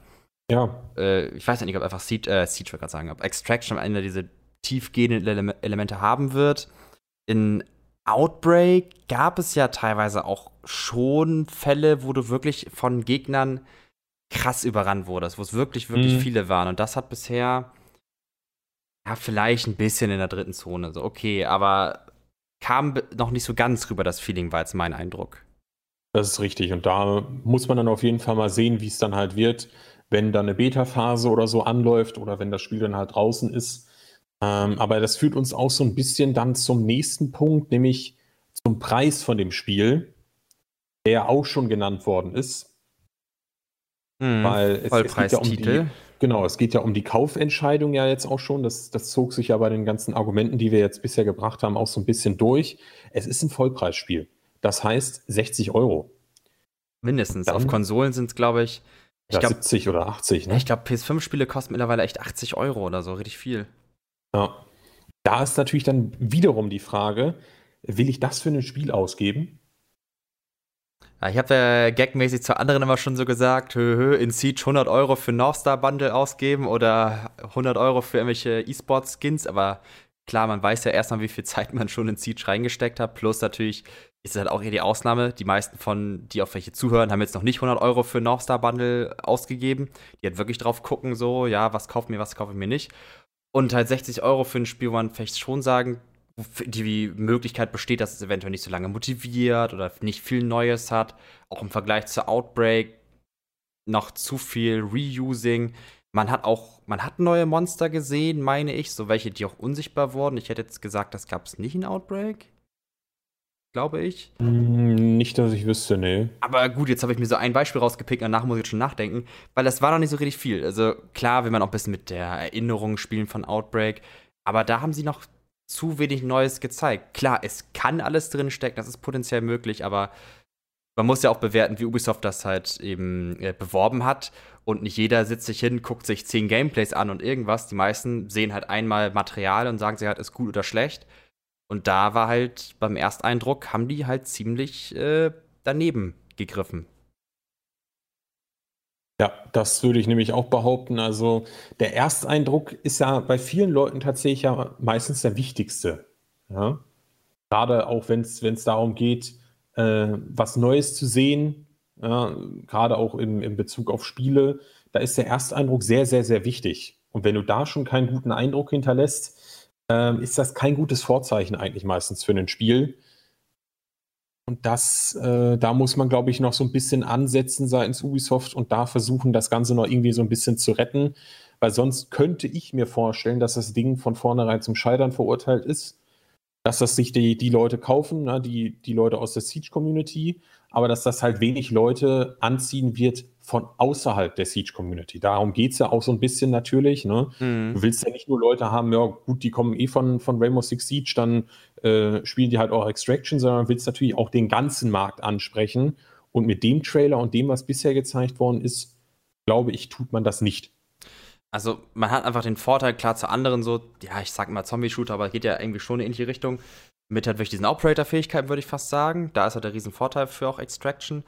ja. Äh, ich weiß nicht, ob einfach Siege, äh, Siege würde sagen, ob Extraction am Ende diese tiefgehende Elemente haben wird. In Outbreak gab es ja teilweise auch schon Fälle, wo du wirklich von Gegnern krass überrannt wurdest, wo es wirklich, wirklich mhm. viele waren. Und das hat bisher, ja, vielleicht ein bisschen in der dritten Zone. So, okay, aber kam noch nicht so ganz rüber, das Feeling war jetzt mein Eindruck. Das ist richtig. Und da muss man dann auf jeden Fall mal sehen, wie es dann halt wird, wenn da eine Beta-Phase oder so anläuft oder wenn das Spiel dann halt draußen ist. Ähm, aber das führt uns auch so ein bisschen dann zum nächsten Punkt, nämlich zum Preis von dem Spiel, der auch schon genannt worden ist. Mhm, Weil es, es geht ja um die, genau, es geht ja um die Kaufentscheidung ja jetzt auch schon. Das, das zog sich ja bei den ganzen Argumenten, die wir jetzt bisher gebracht haben, auch so ein bisschen durch. Es ist ein Vollpreisspiel. Das heißt 60 Euro. Mindestens. Dann, Auf Konsolen sind es, glaube ich, ich glaub, 70 oder 80. Ne? Ich glaube, PS5-Spiele kosten mittlerweile echt 80 Euro oder so, richtig viel. Ja. Da ist natürlich dann wiederum die Frage, will ich das für ein Spiel ausgeben? Ich habe ja gagmäßig zu anderen immer schon so gesagt, hö, hö, in Siege 100 Euro für North Star Bundle ausgeben oder 100 Euro für irgendwelche E-Sport-Skins, aber klar, man weiß ja erstmal, wie viel Zeit man schon in Siege reingesteckt hat, plus natürlich ist es halt auch eher die Ausnahme. Die meisten von, die auf welche zuhören, haben jetzt noch nicht 100 Euro für North Star Bundle ausgegeben. Die halt wirklich drauf gucken, so, ja, was kauft mir, was kaufe ich mir nicht. Und halt 60 Euro für ein Spiel, wo man vielleicht schon sagen, die Möglichkeit besteht, dass es eventuell nicht so lange motiviert oder nicht viel Neues hat. Auch im Vergleich zu Outbreak noch zu viel Reusing. Man hat auch, man hat neue Monster gesehen, meine ich, so welche, die auch unsichtbar wurden. Ich hätte jetzt gesagt, das gab es nicht in Outbreak. Glaube ich. Hm, nicht, dass ich wüsste, nee. Aber gut, jetzt habe ich mir so ein Beispiel rausgepickt, danach muss ich jetzt schon nachdenken, weil das war noch nicht so richtig viel. Also klar, will man auch ein bisschen mit der Erinnerung spielen von Outbreak, aber da haben sie noch zu wenig Neues gezeigt. Klar, es kann alles drin stecken, das ist potenziell möglich, aber man muss ja auch bewerten, wie Ubisoft das halt eben äh, beworben hat. Und nicht jeder sitzt sich hin, guckt sich zehn Gameplays an und irgendwas. Die meisten sehen halt einmal Material und sagen sie halt, ist gut oder schlecht. Und da war halt beim Ersteindruck, haben die halt ziemlich äh, daneben gegriffen. Ja, das würde ich nämlich auch behaupten. Also der Ersteindruck ist ja bei vielen Leuten tatsächlich ja meistens der wichtigste. Ja? Gerade auch wenn es darum geht, äh, was Neues zu sehen, ja? gerade auch im, in Bezug auf Spiele, da ist der Ersteindruck sehr, sehr, sehr wichtig. Und wenn du da schon keinen guten Eindruck hinterlässt, äh, ist das kein gutes Vorzeichen eigentlich meistens für ein Spiel. Und das, äh, da muss man, glaube ich, noch so ein bisschen ansetzen seitens Ubisoft und da versuchen, das Ganze noch irgendwie so ein bisschen zu retten. Weil sonst könnte ich mir vorstellen, dass das Ding von vornherein zum Scheitern verurteilt ist. Dass das sich die, die Leute kaufen, ne, die, die Leute aus der Siege-Community, aber dass das halt wenig Leute anziehen wird, von außerhalb der Siege-Community. Darum geht es ja auch so ein bisschen natürlich. Ne? Mhm. Du willst ja nicht nur Leute haben, ja gut, die kommen eh von, von Rainbow Six Siege, dann äh, spielen die halt auch Extraction, sondern willst natürlich auch den ganzen Markt ansprechen. Und mit dem Trailer und dem, was bisher gezeigt worden ist, glaube ich, tut man das nicht. Also man hat einfach den Vorteil, klar zu anderen so, ja, ich sag mal Zombie-Shooter, aber geht ja irgendwie schon in ähnliche Richtung. Mit halt wirklich diesen Operator-Fähigkeiten, würde ich fast sagen. Da ist halt der Riesenvorteil für auch Extraction.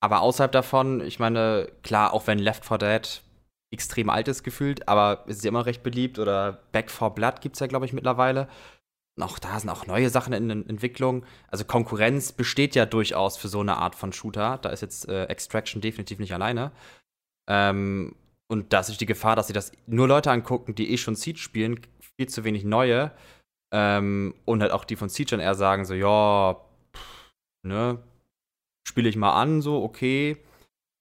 Aber außerhalb davon, ich meine, klar, auch wenn Left 4 Dead extrem alt ist gefühlt, aber ist ja immer recht beliebt. Oder Back 4 Blood gibt es ja, glaube ich, mittlerweile. Auch da sind auch neue Sachen in Entwicklung. Also Konkurrenz besteht ja durchaus für so eine Art von Shooter. Da ist jetzt äh, Extraction definitiv nicht alleine. Ähm, und da ist die Gefahr, dass sie das nur Leute angucken, die eh schon Siege spielen, viel zu wenig neue. Ähm, und halt auch die von Siege dann eher sagen so, ja, pff, ne, spiele ich mal an, so, okay,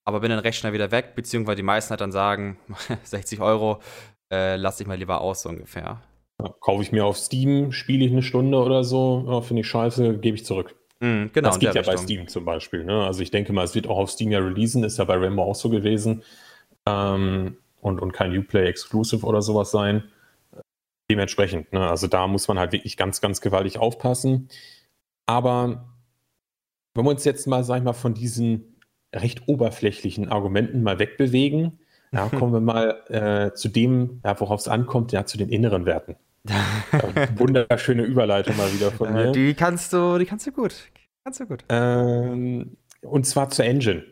aber bin dann recht schnell wieder weg, beziehungsweise die meisten halt dann sagen, *laughs* 60 Euro, äh, lasse ich mal lieber aus, so ungefähr. Ja, kaufe ich mir auf Steam, spiele ich eine Stunde oder so, ja, finde ich scheiße, gebe ich zurück. Mm, genau, das geht ja Richtung. bei Steam zum Beispiel. Ne? Also ich denke mal, es wird auch auf Steam ja releasen, ist ja bei Rainbow auch so gewesen. Ähm, und, und kein Uplay Exclusive oder sowas sein. Dementsprechend, ne? also da muss man halt wirklich ganz, ganz gewaltig aufpassen. Aber wenn wir uns jetzt mal, sag ich mal, von diesen recht oberflächlichen Argumenten mal wegbewegen, ja, *laughs* kommen wir mal äh, zu dem, ja, worauf es ankommt, ja, zu den inneren Werten. *laughs* wunderschöne Überleitung mal wieder von mir. Die kannst du, die kannst du gut. Kannst du gut. Ähm, und zwar zur Engine.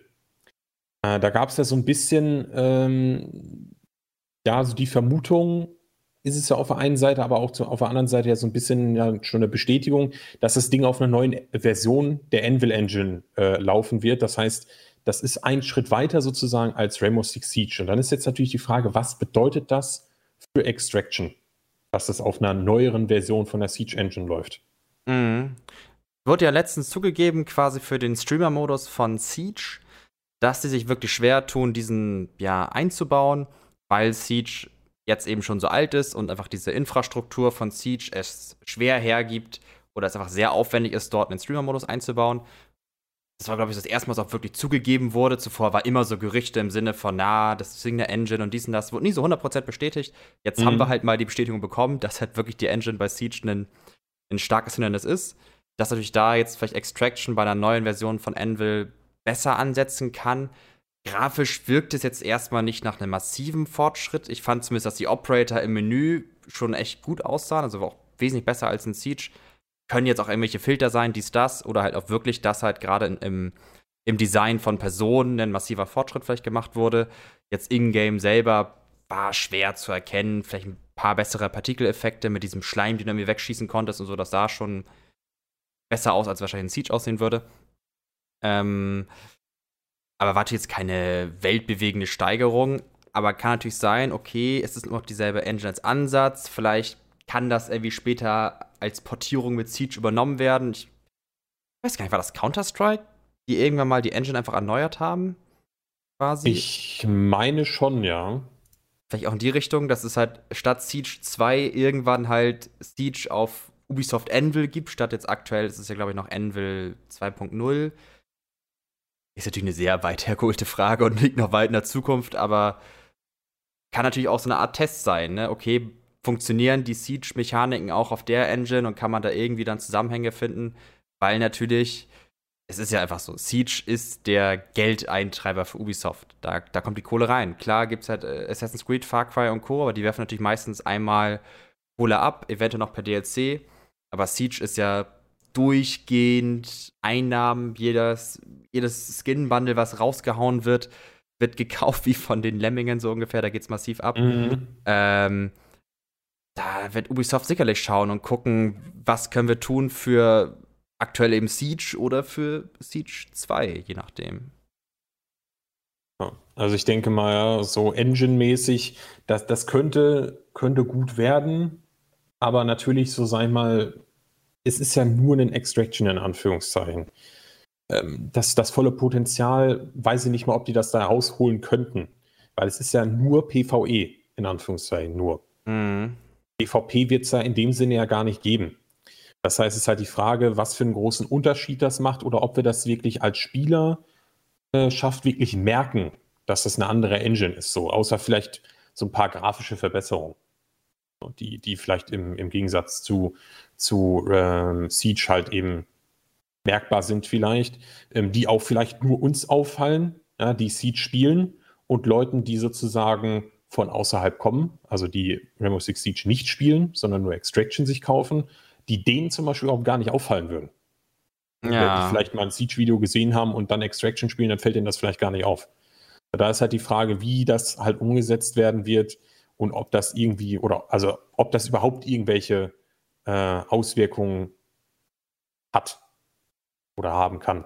Äh, da gab es ja so ein bisschen, ähm, ja, so die Vermutung, ist es ja auf der einen Seite, aber auch zu, auf der anderen Seite ja so ein bisschen ja, schon eine Bestätigung, dass das Ding auf einer neuen Version der Anvil Engine äh, laufen wird. Das heißt, das ist ein Schritt weiter sozusagen als Rainbow Six Siege. Und dann ist jetzt natürlich die Frage, was bedeutet das für Extraction, dass das auf einer neueren Version von der Siege Engine läuft? Mhm. Wurde ja letztens zugegeben, quasi für den Streamer-Modus von Siege, dass sie sich wirklich schwer tun, diesen ja einzubauen, weil Siege jetzt eben schon so alt ist und einfach diese Infrastruktur von Siege es schwer hergibt oder es einfach sehr aufwendig ist, dort einen Streamer-Modus einzubauen. Das war, glaube ich, das erste Mal, was auch wirklich zugegeben wurde. Zuvor war immer so Gerüchte im Sinne von, na, das ist eine Engine und dies und das. Wurde nie so 100% bestätigt. Jetzt mhm. haben wir halt mal die Bestätigung bekommen, dass halt wirklich die Engine bei Siege ein, ein starkes Hindernis ist. Dass natürlich da jetzt vielleicht Extraction bei einer neuen Version von Anvil besser ansetzen kann. Grafisch wirkt es jetzt erstmal nicht nach einem massiven Fortschritt. Ich fand zumindest, dass die Operator im Menü schon echt gut aussahen, also auch wesentlich besser als in Siege. Können jetzt auch irgendwelche Filter sein, dies, das, oder halt auch wirklich, dass halt gerade im, im Design von Personen ein massiver Fortschritt vielleicht gemacht wurde. Jetzt in-game selber war schwer zu erkennen. Vielleicht ein paar bessere Partikeleffekte mit diesem Schleim, den du mir wegschießen konntest und so. Das sah schon besser aus, als wahrscheinlich in Siege aussehen würde. Ähm, aber warte jetzt keine weltbewegende Steigerung. Aber kann natürlich sein, okay, es ist nur noch dieselbe Engine als Ansatz. Vielleicht kann das irgendwie später als Portierung mit Siege übernommen werden. Ich weiß gar nicht, war das Counter-Strike, die irgendwann mal die Engine einfach erneuert haben? Quasi? Ich meine schon, ja. Vielleicht auch in die Richtung, dass es halt statt Siege 2 irgendwann halt Siege auf Ubisoft Anvil gibt, statt jetzt aktuell, ist es ja glaube ich noch Anvil 2.0 ist natürlich eine sehr weit hergeholte Frage und *laughs* liegt noch weit in der Zukunft, aber kann natürlich auch so eine Art Test sein. Ne? Okay, funktionieren die Siege-Mechaniken auch auf der Engine und kann man da irgendwie dann Zusammenhänge finden? Weil natürlich, es ist ja einfach so, Siege ist der Geldeintreiber für Ubisoft. Da, da kommt die Kohle rein. Klar gibt es halt äh, Assassin's Creed, Far Cry und Co., aber die werfen natürlich meistens einmal Kohle ab, eventuell noch per DLC. Aber Siege ist ja durchgehend Einnahmen, jedes, jedes Skin-Bundle, was rausgehauen wird, wird gekauft wie von den Lemmingen so ungefähr, da geht's massiv ab. Mhm. Ähm, da wird Ubisoft sicherlich schauen und gucken, was können wir tun für aktuell eben Siege oder für Siege 2, je nachdem. Also ich denke mal, so Engine-mäßig, das, das könnte, könnte gut werden, aber natürlich so, sei mal, es ist ja nur ein Extraction in Anführungszeichen. Ähm, das, das volle Potenzial, weiß ich nicht mal, ob die das da rausholen könnten. Weil es ist ja nur PvE, in Anführungszeichen nur. Mhm. PvP wird es ja in dem Sinne ja gar nicht geben. Das heißt, es ist halt die Frage, was für einen großen Unterschied das macht oder ob wir das wirklich als Spieler äh, schafft, wirklich merken, dass das eine andere Engine ist. So, außer vielleicht so ein paar grafische Verbesserungen die, die vielleicht im, im Gegensatz zu, zu ähm, Siege halt eben merkbar sind vielleicht, ähm, die auch vielleicht nur uns auffallen, ja, die Siege spielen und Leuten, die sozusagen von außerhalb kommen, also die Rainbow Six Siege nicht spielen, sondern nur Extraction sich kaufen, die denen zum Beispiel auch gar nicht auffallen würden. Ja. Wenn die vielleicht mal ein Siege-Video gesehen haben und dann Extraction spielen, dann fällt ihnen das vielleicht gar nicht auf. Da ist halt die Frage, wie das halt umgesetzt werden wird, und ob das irgendwie oder also ob das überhaupt irgendwelche äh, Auswirkungen hat oder haben kann.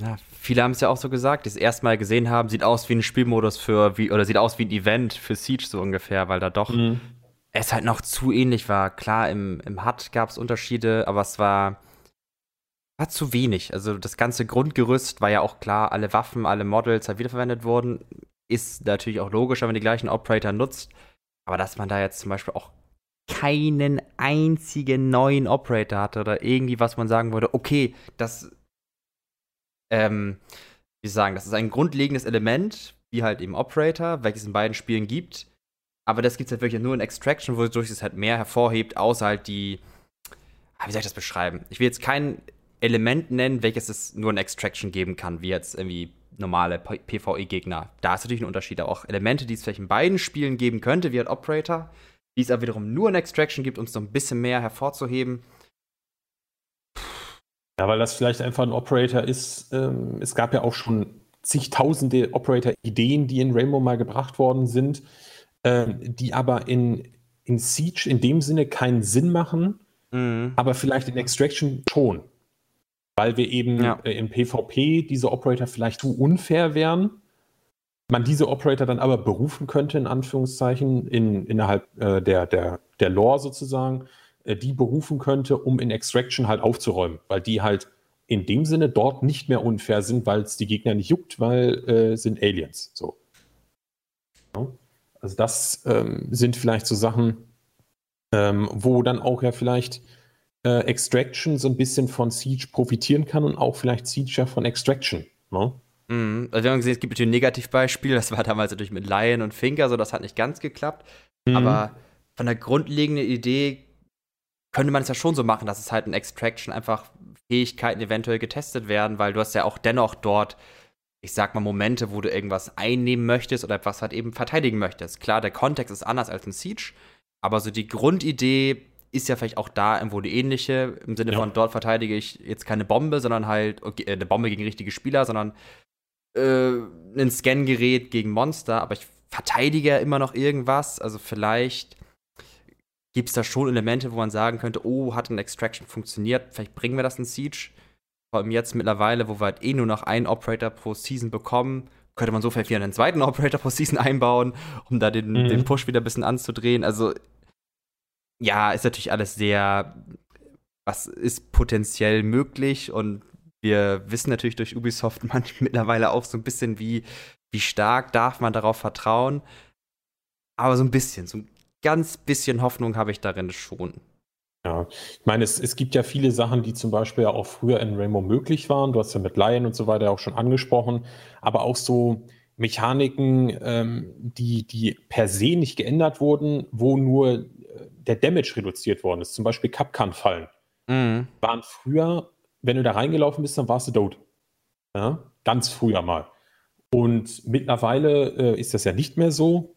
Ja, viele haben es ja auch so gesagt, die es erstmal gesehen haben, sieht aus wie ein Spielmodus für, wie, oder sieht aus wie ein Event für Siege so ungefähr, weil da doch mhm. es halt noch zu ähnlich war. Klar, im, im HUD gab es Unterschiede, aber es war, war zu wenig. Also das ganze Grundgerüst war ja auch klar, alle Waffen, alle Models halt wiederverwendet wurden. Ist natürlich auch logisch, wenn man die gleichen Operator nutzt. Aber dass man da jetzt zum Beispiel auch keinen einzigen neuen Operator hatte oder irgendwie was man sagen würde, okay, das, ähm, wie sagen, das ist ein grundlegendes Element, wie halt eben Operator, welches in beiden Spielen gibt. Aber das gibt es halt wirklich nur in Extraction, wodurch es halt mehr hervorhebt, außer halt die, ah, wie soll ich das beschreiben? Ich will jetzt kein Element nennen, welches es nur in Extraction geben kann, wie jetzt irgendwie normale PvE-Gegner. Da ist natürlich ein Unterschied. Auch Elemente, die es vielleicht in beiden Spielen geben könnte, wie ein Operator, die es aber wiederum nur in Extraction gibt, um es so ein bisschen mehr hervorzuheben. Ja, weil das vielleicht einfach ein Operator ist. Ähm, es gab ja auch schon zigtausende Operator-Ideen, die in Rainbow mal gebracht worden sind, ähm, die aber in, in Siege in dem Sinne keinen Sinn machen, mhm. aber vielleicht in Extraction schon. Weil wir eben ja. äh, im PvP diese Operator vielleicht zu unfair wären. Man diese Operator dann aber berufen könnte, in Anführungszeichen, in, innerhalb äh, der, der, der Lore sozusagen, äh, die berufen könnte, um in Extraction halt aufzuräumen, weil die halt in dem Sinne dort nicht mehr unfair sind, weil es die Gegner nicht juckt, weil äh, sind Aliens. So. Ja. Also das ähm, sind vielleicht so Sachen, ähm, wo dann auch ja vielleicht äh, Extraction so ein bisschen von Siege profitieren kann und auch vielleicht Siege ja von Extraction. Ne? Mhm. Also wir haben gesehen, es gibt natürlich ein Negativbeispiel, das war damals natürlich mit Lion und Finker, so das hat nicht ganz geklappt. Mhm. Aber von der grundlegenden Idee könnte man es ja schon so machen, dass es halt in Extraction einfach Fähigkeiten eventuell getestet werden, weil du hast ja auch dennoch dort, ich sag mal, Momente, wo du irgendwas einnehmen möchtest oder etwas halt eben verteidigen möchtest. Klar, der Kontext ist anders als in Siege, aber so die Grundidee ist ja vielleicht auch da irgendwo die ähnliche, im Sinne ja. von dort verteidige ich jetzt keine Bombe, sondern halt okay, äh, eine Bombe gegen richtige Spieler, sondern äh, ein Scan-Gerät gegen Monster, aber ich verteidige ja immer noch irgendwas, also vielleicht gibt es da schon Elemente, wo man sagen könnte, oh, hat ein Extraction funktioniert, vielleicht bringen wir das in Siege. Vor allem jetzt mittlerweile, wo wir halt eh nur noch einen Operator pro Season bekommen, könnte man so vielleicht wieder einen zweiten *laughs* Operator pro Season einbauen, um da den, mhm. den Push wieder ein bisschen anzudrehen. Also, ja, ist natürlich alles sehr, was ist potenziell möglich und wir wissen natürlich durch Ubisoft *laughs* manchmal mittlerweile auch so ein bisschen, wie, wie stark darf man darauf vertrauen. Aber so ein bisschen, so ein ganz bisschen Hoffnung habe ich darin schon. Ja, ich meine, es, es gibt ja viele Sachen, die zum Beispiel auch früher in Rainbow möglich waren. Du hast ja mit Lion und so weiter auch schon angesprochen, aber auch so Mechaniken, ähm, die, die per se nicht geändert wurden, wo nur äh, der Damage reduziert worden ist. Zum Beispiel Kapkan-Fallen. Mhm. Waren früher, wenn du da reingelaufen bist, dann warst du tot. Ja? Ganz früher mal. Und mittlerweile äh, ist das ja nicht mehr so.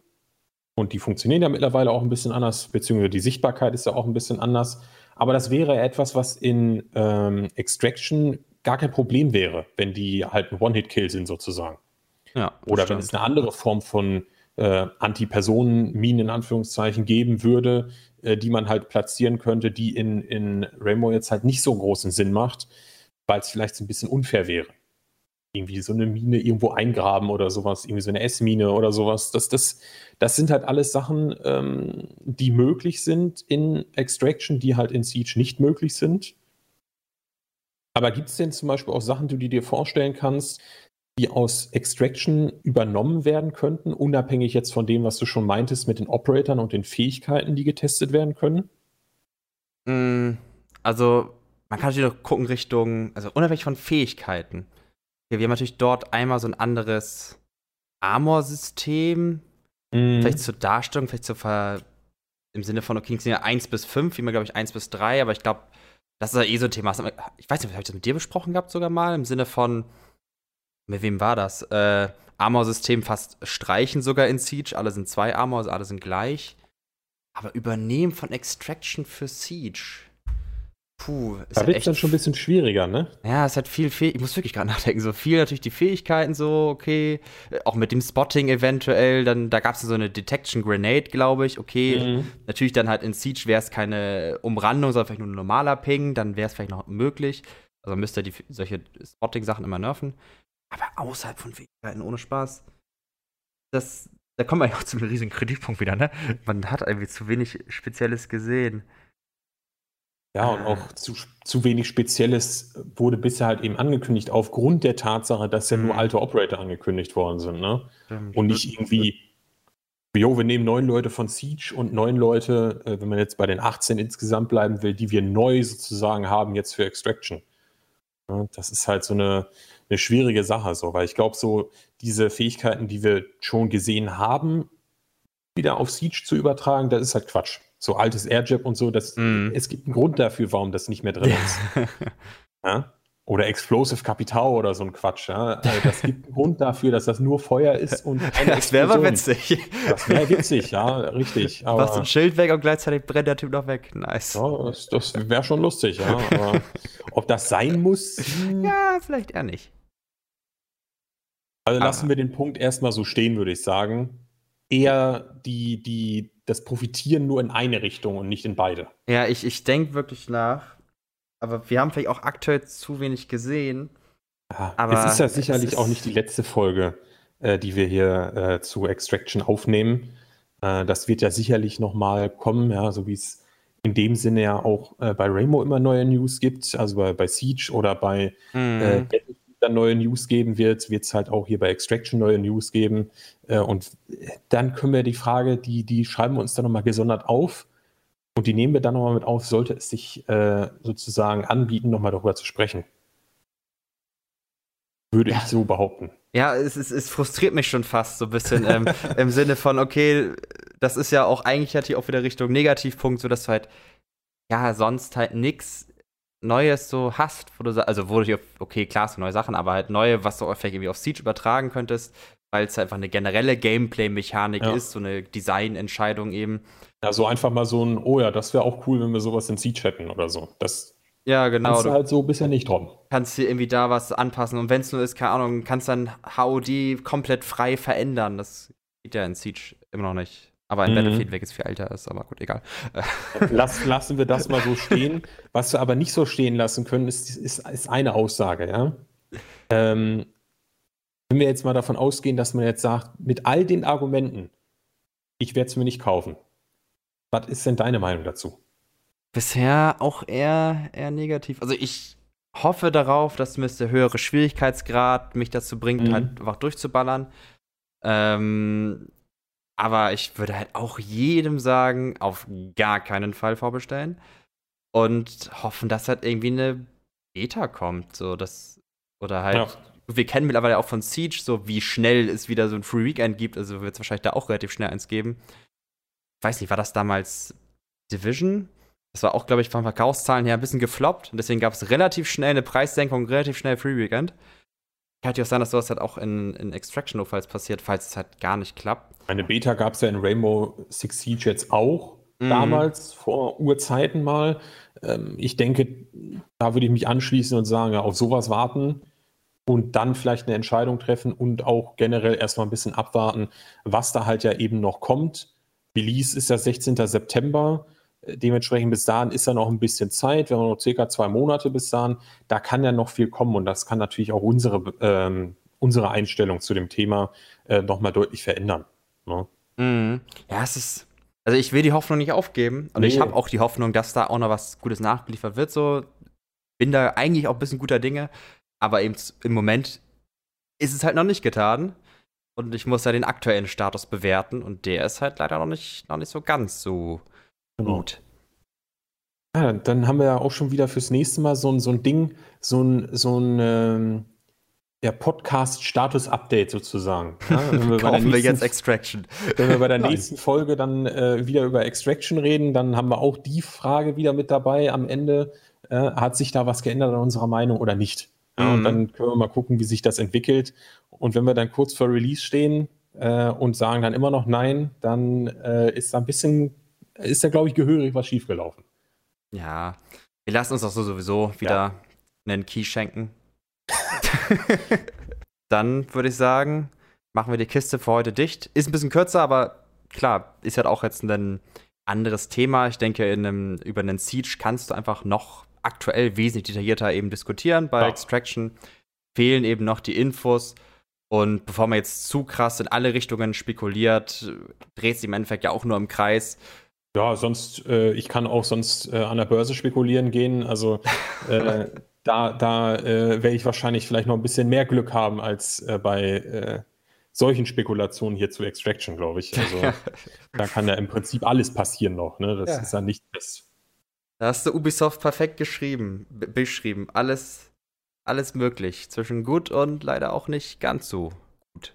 Und die funktionieren ja mittlerweile auch ein bisschen anders, beziehungsweise die Sichtbarkeit ist ja auch ein bisschen anders. Aber das wäre etwas, was in ähm, Extraction gar kein Problem wäre, wenn die halt ein One-Hit-Kill sind sozusagen. Ja, Oder wenn es eine andere Form von äh, Anti-Personen-Minen in Anführungszeichen geben würde, äh, die man halt platzieren könnte, die in, in Rainbow jetzt halt nicht so großen Sinn macht, weil es vielleicht so ein bisschen unfair wäre irgendwie so eine Mine irgendwo eingraben oder sowas, irgendwie so eine S-Mine oder sowas. Das, das, das sind halt alles Sachen, ähm, die möglich sind in Extraction, die halt in Siege nicht möglich sind. Aber gibt es denn zum Beispiel auch Sachen, die du dir vorstellen kannst, die aus Extraction übernommen werden könnten, unabhängig jetzt von dem, was du schon meintest mit den Operatoren und den Fähigkeiten, die getestet werden können? Mm, also, man kann natürlich noch gucken Richtung, also unabhängig von Fähigkeiten. Wir haben natürlich dort einmal so ein anderes Armor-System. Mhm. Vielleicht zur Darstellung, vielleicht zur Ver im Sinne von, okay, es sind ja 1 bis 5, wie man, glaube ich, 1 bis 3, aber ich glaube, das ist ja eh so ein Thema. Ich weiß nicht, habe ich das mit dir besprochen gehabt sogar mal? Im Sinne von, mit wem war das? Äh, Armor-System fast streichen sogar in Siege. Alle sind zwei Armor, also alle sind gleich. Aber übernehmen von Extraction für Siege. Puh, ist da wird es dann schon ein bisschen schwieriger, ne? Ja, es hat viel, Fäh ich muss wirklich gerade nachdenken, so viel natürlich die Fähigkeiten so, okay, äh, auch mit dem Spotting eventuell, dann, da gab es so eine Detection Grenade, glaube ich, okay, mhm. natürlich dann halt in Siege wäre es keine Umrandung, sondern vielleicht nur ein normaler Ping, dann wäre es vielleicht noch möglich, also müsste die, solche Spotting-Sachen immer nerven, aber außerhalb von Fähigkeiten, ohne Spaß, das, da kommen wir ja auch zu einem riesigen Kritikpunkt wieder, ne? Man hat irgendwie zu wenig Spezielles gesehen. Ja, und auch zu, zu wenig Spezielles wurde bisher halt eben angekündigt, aufgrund der Tatsache, dass ja nur mhm. alte Operator angekündigt worden sind. Ne? Und nicht irgendwie, jo, wir nehmen neun Leute von Siege und neun Leute, äh, wenn man jetzt bei den 18 insgesamt bleiben will, die wir neu sozusagen haben jetzt für Extraction. Das ist halt so eine, eine schwierige Sache, so, weil ich glaube, so diese Fähigkeiten, die wir schon gesehen haben, wieder auf Siege zu übertragen, das ist halt Quatsch so altes Airjab und so, das, mm. es gibt einen Grund dafür, warum das nicht mehr drin ist. *laughs* ja? Oder Explosive Kapital oder so ein Quatsch. Ja? Also das *laughs* gibt einen Grund dafür, dass das nur Feuer ist und *laughs* Das wäre aber witzig. Das wäre witzig, ja, richtig. Aber, Machst ein Schild weg und gleichzeitig brennt der Typ noch weg. Nice. Ja, das, das wäre schon lustig, ja. Aber ob das sein muss? Hm. Ja, vielleicht eher nicht. Also lassen wir den Punkt erstmal so stehen, würde ich sagen. Eher die, die das Profitieren nur in eine Richtung und nicht in beide. Ja, ich, ich denke wirklich nach. Aber wir haben vielleicht auch aktuell zu wenig gesehen. Ja, aber es ist ja sicherlich ist auch nicht die letzte Folge, äh, die wir hier äh, zu Extraction aufnehmen. Äh, das wird ja sicherlich noch mal kommen, ja, so wie es in dem Sinne ja auch äh, bei Rainbow immer neue News gibt, also bei, bei Siege oder bei mhm. Äh, dann neue News geben wird, wird es halt auch hier bei Extraction neue News geben. Äh, und dann können wir die Frage, die, die schreiben wir uns dann nochmal gesondert auf und die nehmen wir dann nochmal mit auf, sollte es sich äh, sozusagen anbieten, nochmal darüber zu sprechen. Würde ja. ich so behaupten. Ja, es, es, es, frustriert mich schon fast so ein bisschen ähm, *laughs* im Sinne von, okay, das ist ja auch eigentlich halt hier auch wieder Richtung Negativpunkt, so dass du halt, ja, sonst halt nichts Neues so hast, wo du, also wo du, okay, klar, so neue Sachen, aber halt neue, was du vielleicht irgendwie auf Siege übertragen könntest, weil es einfach eine generelle Gameplay-Mechanik ja. ist, so eine Designentscheidung eben. Ja, so einfach mal so ein, oh ja, das wäre auch cool, wenn wir sowas in Siege hätten oder so. Das ja, genau. Kannst du halt so bisher nicht drum. Kannst hier irgendwie da was anpassen und wenn es nur ist, keine Ahnung, kannst dann HOD komplett frei verändern. Das geht ja in Siege immer noch nicht. Aber in mhm. Battlefield weg ist viel älter ist, aber gut, egal. *laughs* Lass, lassen wir das mal so stehen. Was wir aber nicht so stehen lassen können, ist, ist, ist eine Aussage, ja. Ähm, wenn wir jetzt mal davon ausgehen, dass man jetzt sagt, mit all den Argumenten, ich werde es mir nicht kaufen. Was ist denn deine Meinung dazu? Bisher auch eher, eher negativ. Also ich hoffe darauf, dass mir der höhere Schwierigkeitsgrad mich dazu bringt, mhm. halt einfach durchzuballern. Ähm, aber ich würde halt auch jedem sagen, auf gar keinen Fall vorbestellen. Und hoffen, dass halt irgendwie eine Beta kommt. So, das, oder halt. Ja. Wir kennen mittlerweile auch von Siege, so wie schnell es wieder so ein Free Weekend gibt. Also wird es wahrscheinlich da auch relativ schnell eins geben. Ich weiß nicht, war das damals Division? Das war auch, glaube ich, von Verkaufszahlen her ein bisschen gefloppt. Und deswegen gab es relativ schnell eine Preissenkung, relativ schnell Free Weekend. Kann ja auch sein, dass sowas halt auch in, in Extraction notfalls passiert, falls es halt gar nicht klappt. Eine Beta gab es ja in Rainbow Six Siege jetzt auch. Mhm. Damals, vor Urzeiten mal. Ähm, ich denke, da würde ich mich anschließen und sagen, ja, auf sowas warten und dann vielleicht eine Entscheidung treffen und auch generell erstmal ein bisschen abwarten, was da halt ja eben noch kommt. Release ist ja 16. September. Dementsprechend bis dahin ist ja noch ein bisschen Zeit. Wir haben noch circa zwei Monate bis dahin. Da kann ja noch viel kommen und das kann natürlich auch unsere, ähm, unsere Einstellung zu dem Thema äh, nochmal deutlich verändern. Ne? Mhm. Ja, es ist. Also ich will die Hoffnung nicht aufgeben und nee. ich habe auch die Hoffnung, dass da auch noch was Gutes nachgeliefert wird. So bin da eigentlich auch ein bisschen guter Dinge, aber eben im Moment ist es halt noch nicht getan. Und ich muss ja den aktuellen Status bewerten und der ist halt leider noch nicht, noch nicht so ganz so Genau. Gut. Ja, dann haben wir ja auch schon wieder fürs nächste Mal so ein, so ein Ding, so ein, so ein ähm, ja, Podcast-Status-Update sozusagen. *laughs* Ja, wenn wir Kaufen nächsten, wir jetzt Extraction. Wenn wir bei der *laughs* nächsten Folge dann äh, wieder über Extraction reden, dann haben wir auch die Frage wieder mit dabei am Ende. Äh, hat sich da was geändert an unserer Meinung oder nicht? Ja, mhm. Und dann können wir mal gucken, wie sich das entwickelt. Und wenn wir dann kurz vor Release stehen äh, und sagen dann immer noch nein, dann äh, ist da ein bisschen ist da, glaube ich, gehörig was schiefgelaufen. Ja, wir lassen uns auch so sowieso wieder ja. einen Key schenken. *laughs* Dann würde ich sagen, machen wir die Kiste für heute dicht. Ist ein bisschen kürzer, aber klar, ist halt auch jetzt ein anderes Thema. Ich denke, einem, über einen Siege kannst du einfach noch aktuell wesentlich detaillierter eben diskutieren. Bei ja. Extraction fehlen eben noch die Infos. Und bevor man jetzt zu krass in alle Richtungen spekuliert, dreht sich im Endeffekt ja auch nur im Kreis. Ja, sonst, äh, ich kann auch sonst äh, an der Börse spekulieren gehen. Also äh, *laughs* da, da äh, werde ich wahrscheinlich vielleicht noch ein bisschen mehr Glück haben als äh, bei äh, solchen Spekulationen hier zu Extraction, glaube ich. Also *laughs* da kann ja im Prinzip alles passieren noch. Ne? Das ja. ist ja nicht das. Da hast du Ubisoft perfekt geschrieben, beschrieben. Alles, alles möglich. Zwischen gut und leider auch nicht ganz so gut.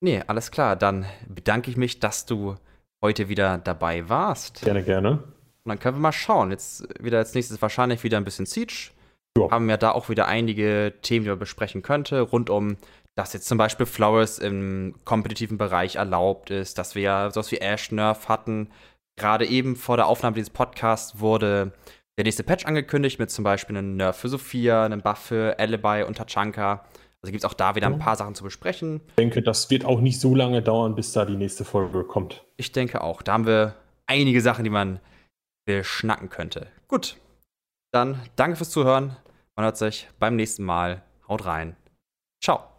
Nee, alles klar. Dann bedanke ich mich, dass du heute wieder dabei warst. Gerne, gerne. Und dann können wir mal schauen. Jetzt wieder als nächstes wahrscheinlich wieder ein bisschen Siege. Jo. Haben wir da auch wieder einige Themen, die man besprechen könnte, rund um, dass jetzt zum Beispiel Flowers im kompetitiven Bereich erlaubt ist, dass wir ja sowas wie Ash Nerf hatten. Gerade eben vor der Aufnahme dieses Podcasts wurde der nächste Patch angekündigt mit zum Beispiel einem Nerf für Sophia, einem Buff für Alibi und Tachanka. Also gibt es auch da wieder ein paar Sachen zu besprechen. Ich denke, das wird auch nicht so lange dauern, bis da die nächste Folge kommt. Ich denke auch. Da haben wir einige Sachen, die man beschnacken könnte. Gut. Dann danke fürs Zuhören. Man hört sich beim nächsten Mal. Haut rein. Ciao.